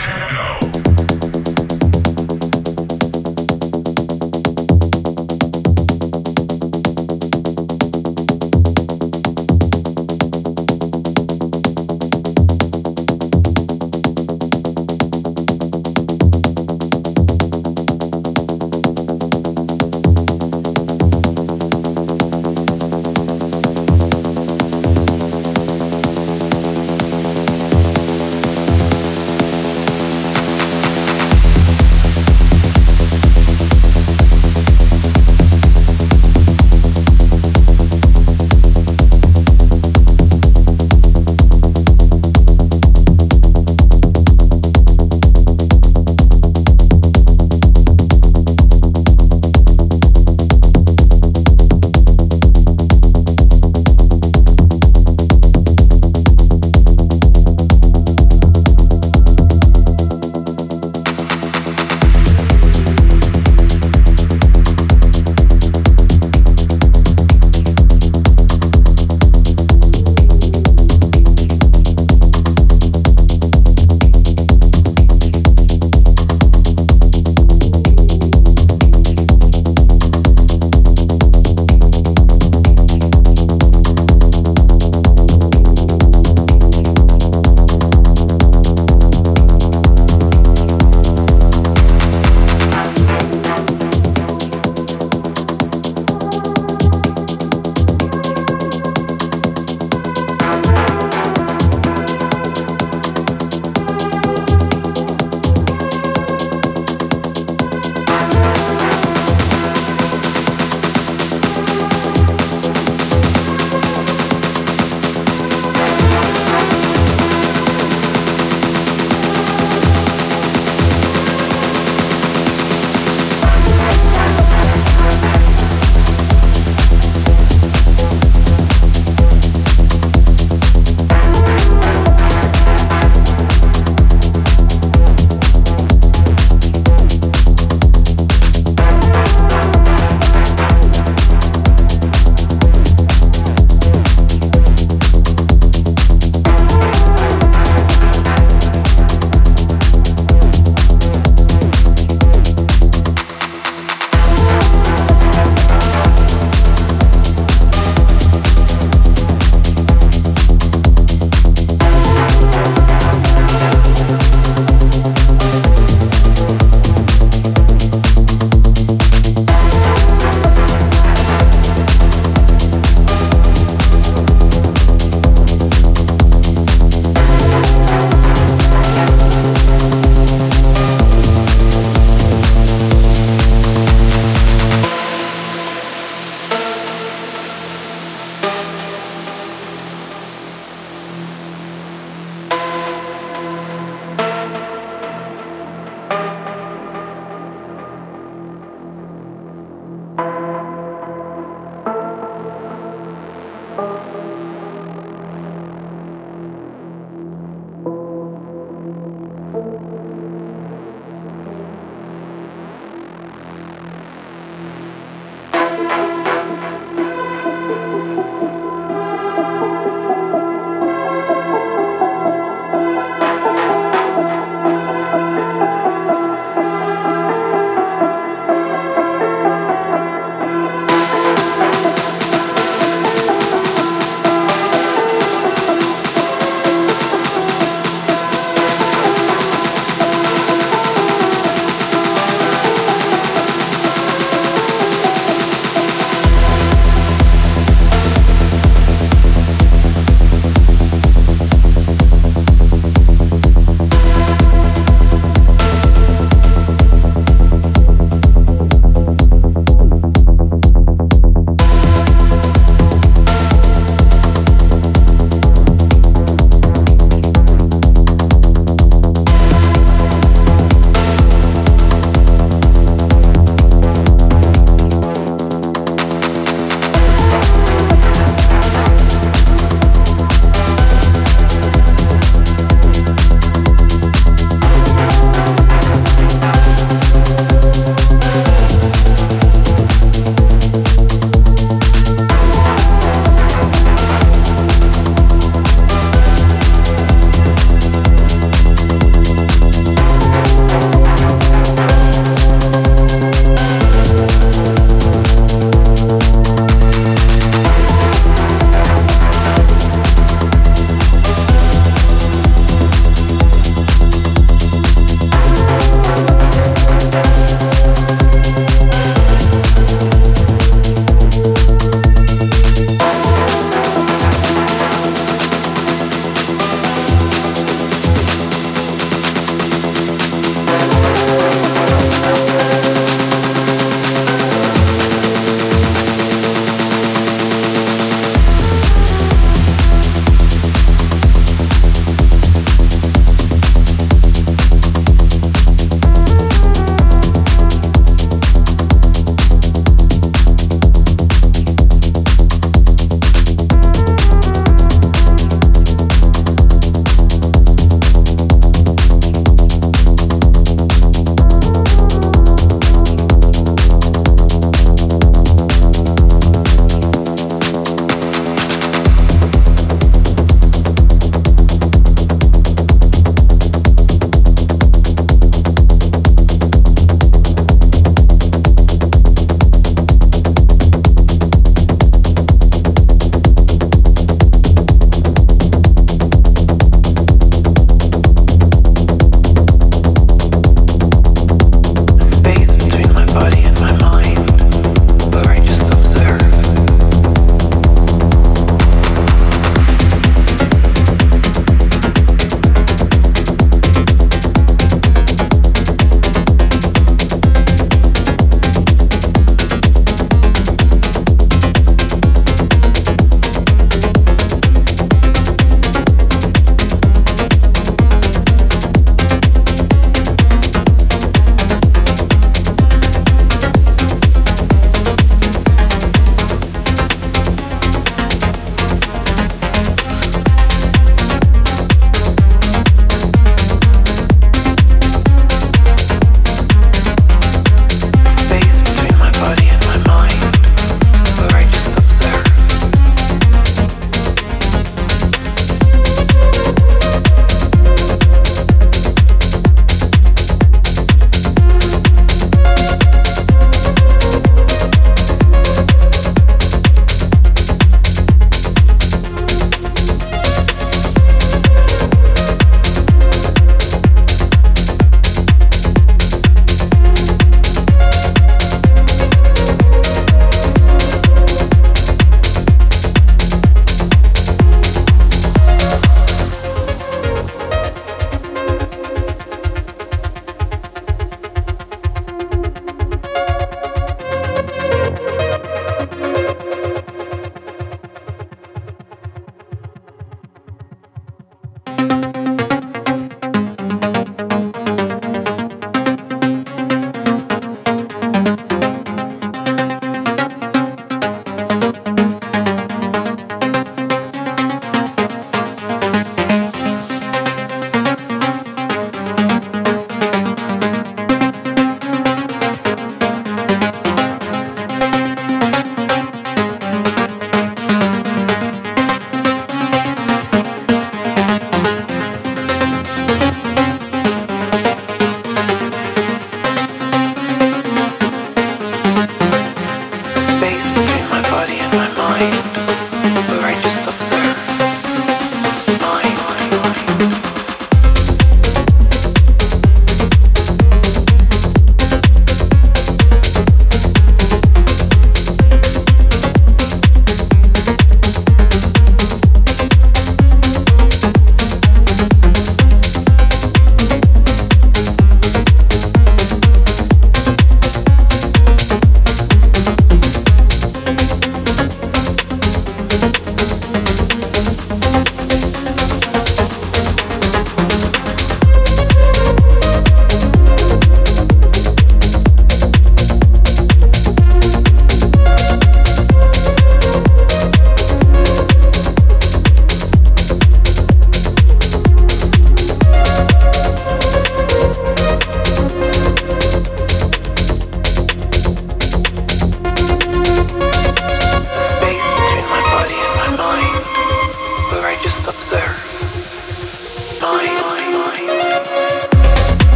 Techno.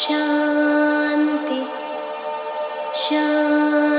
Shanti Shanti.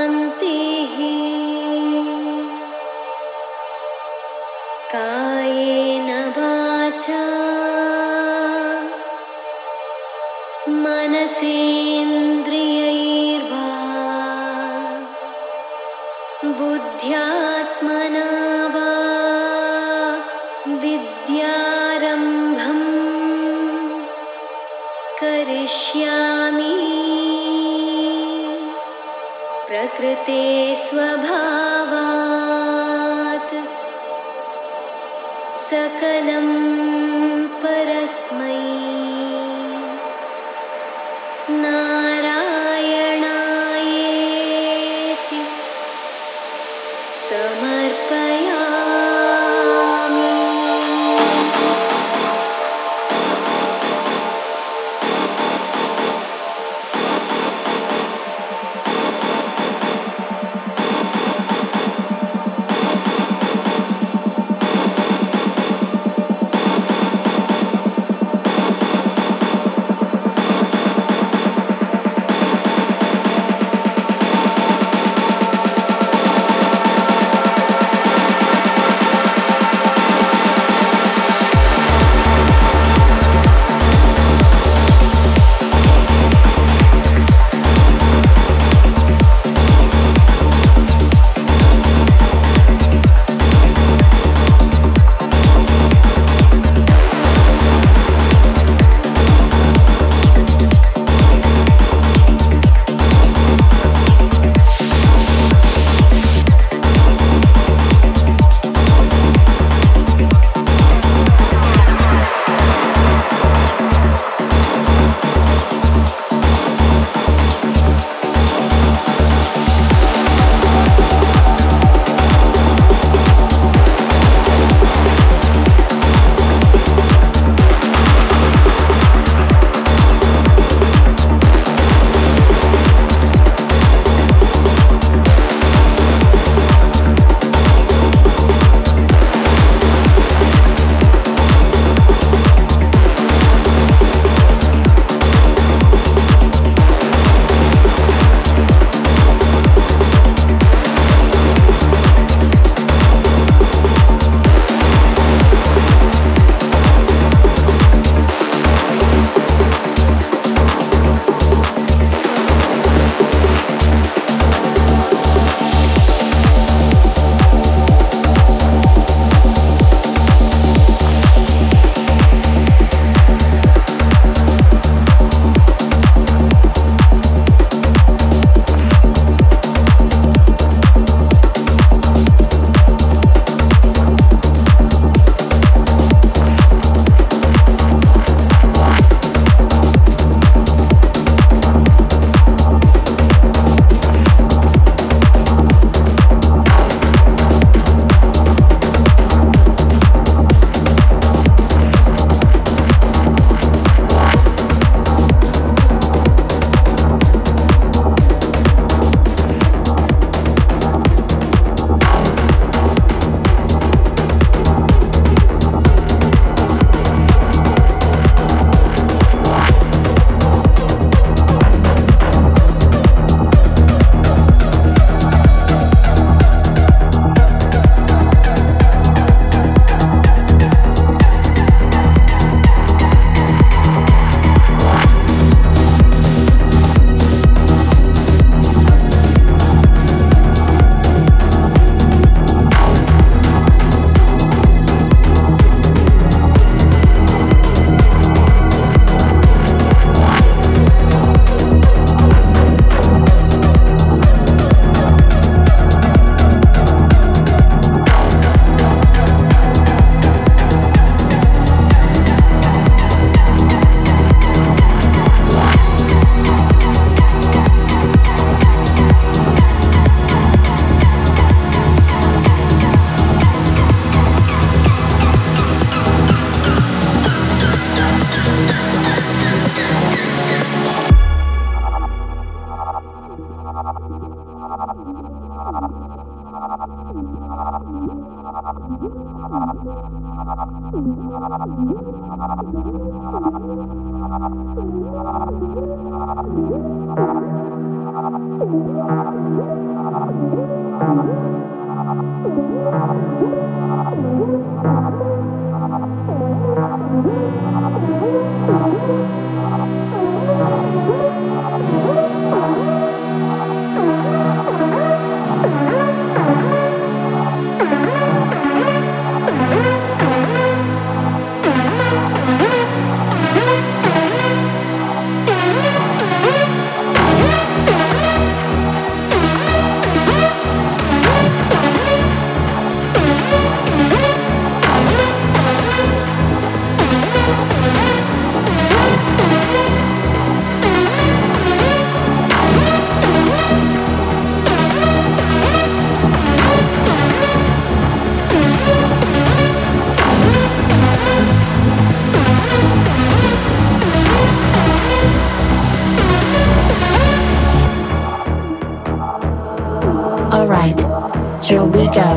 Here we go.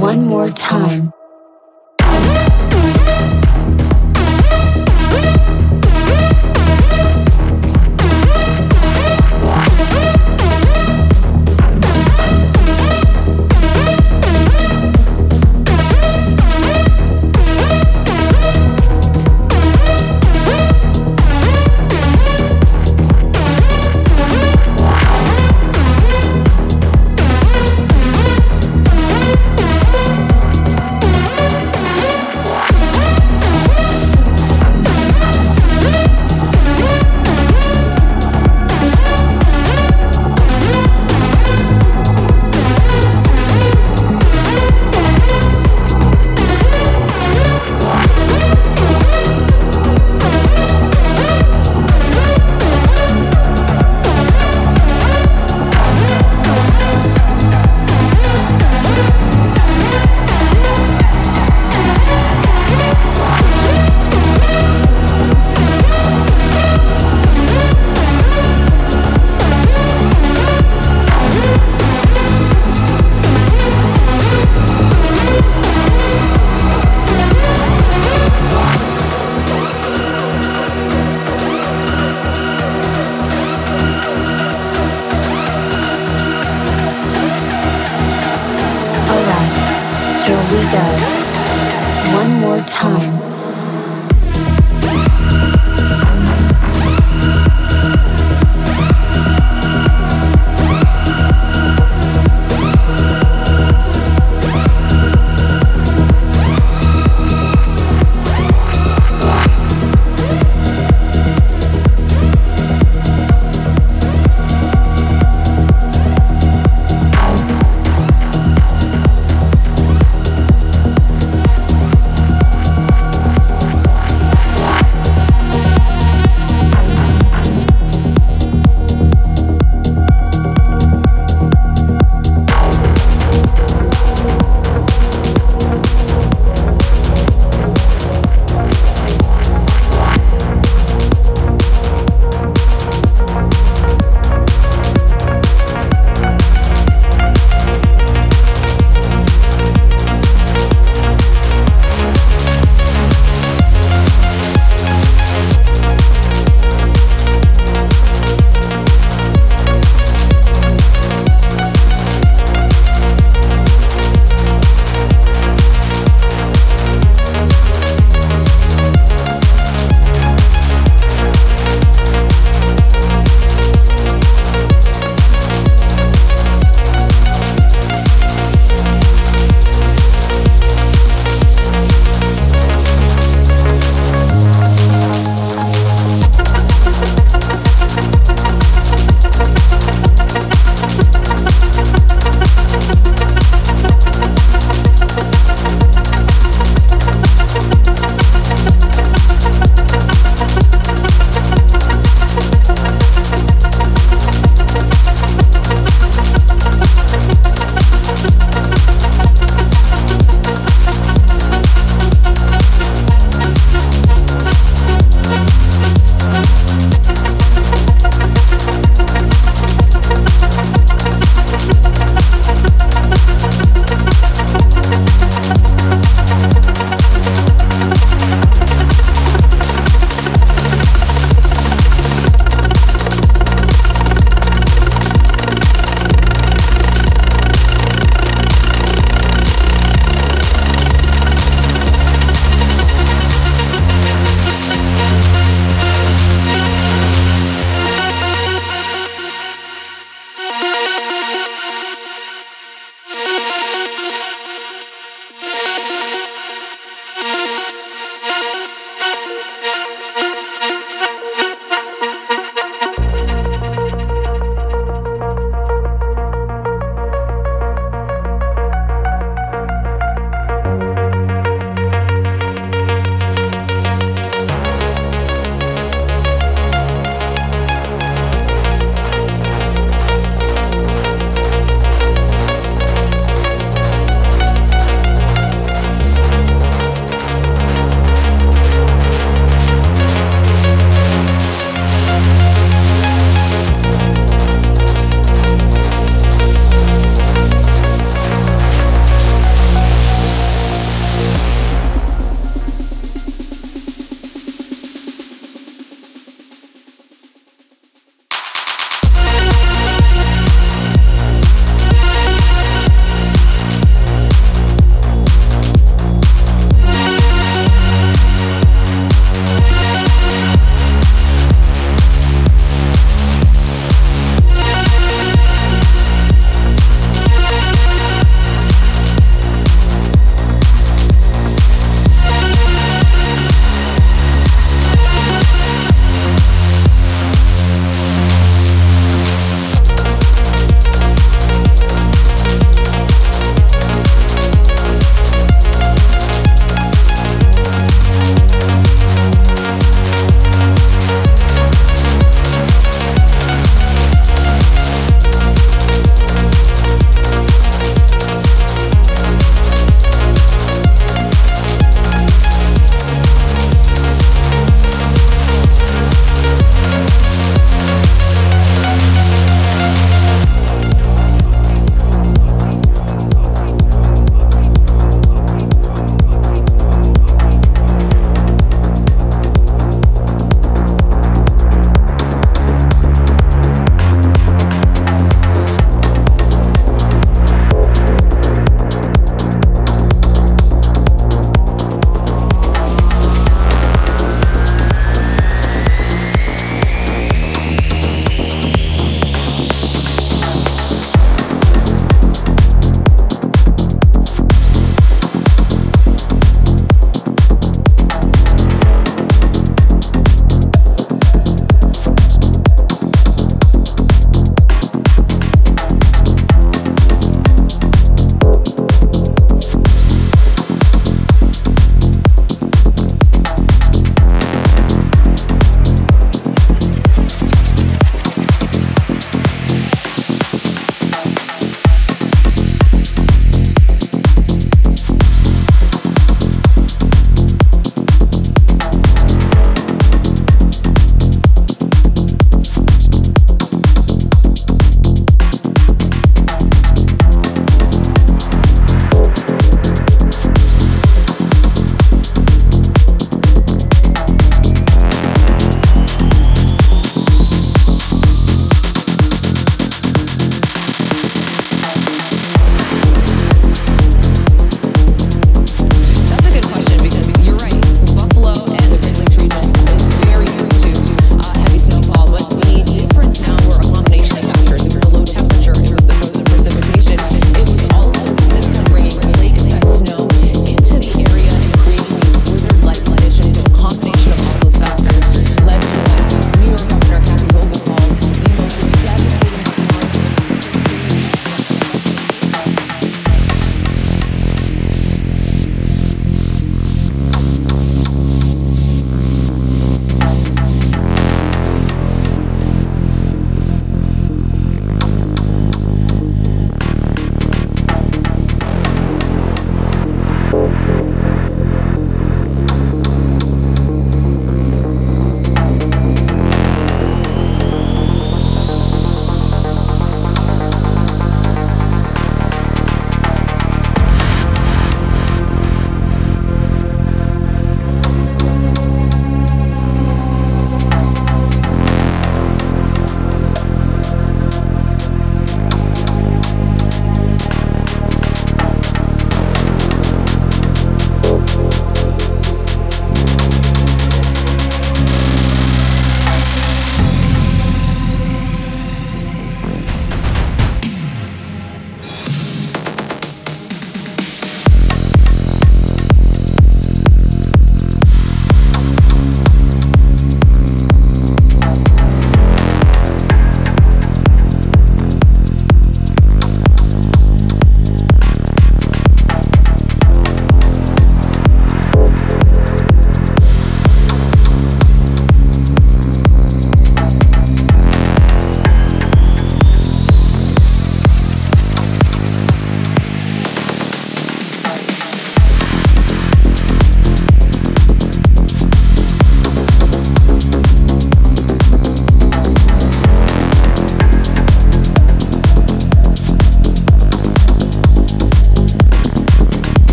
One more time.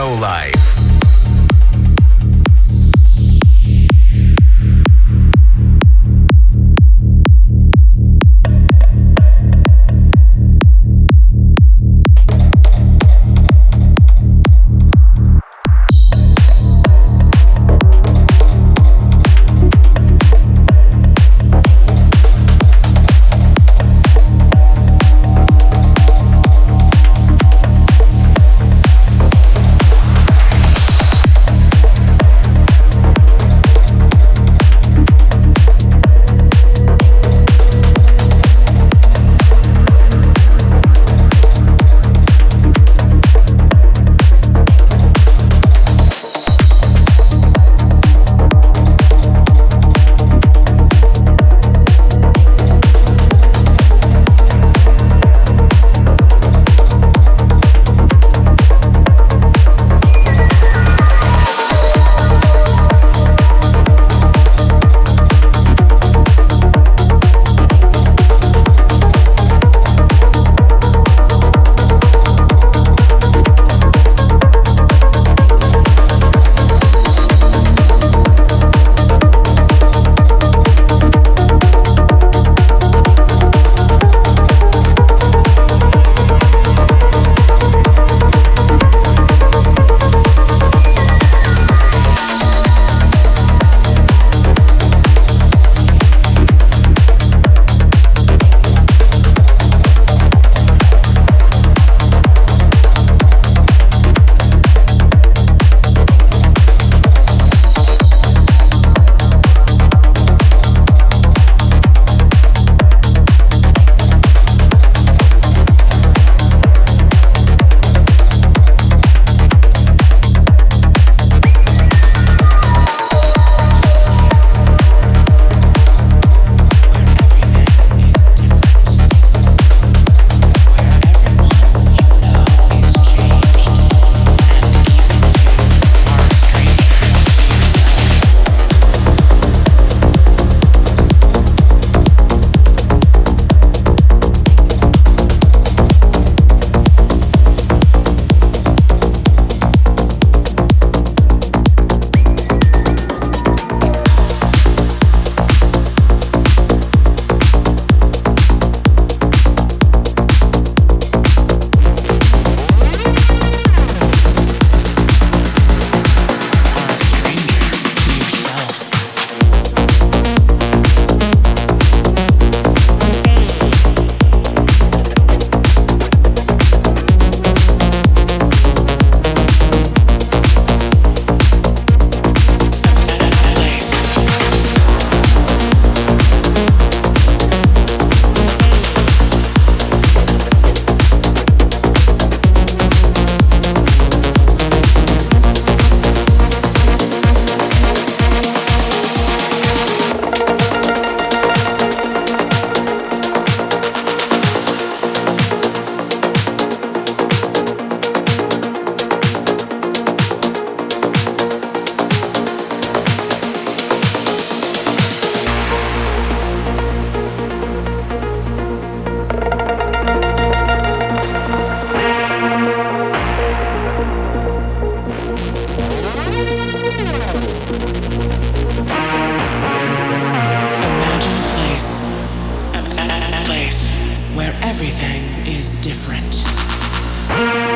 No Life. where everything is different.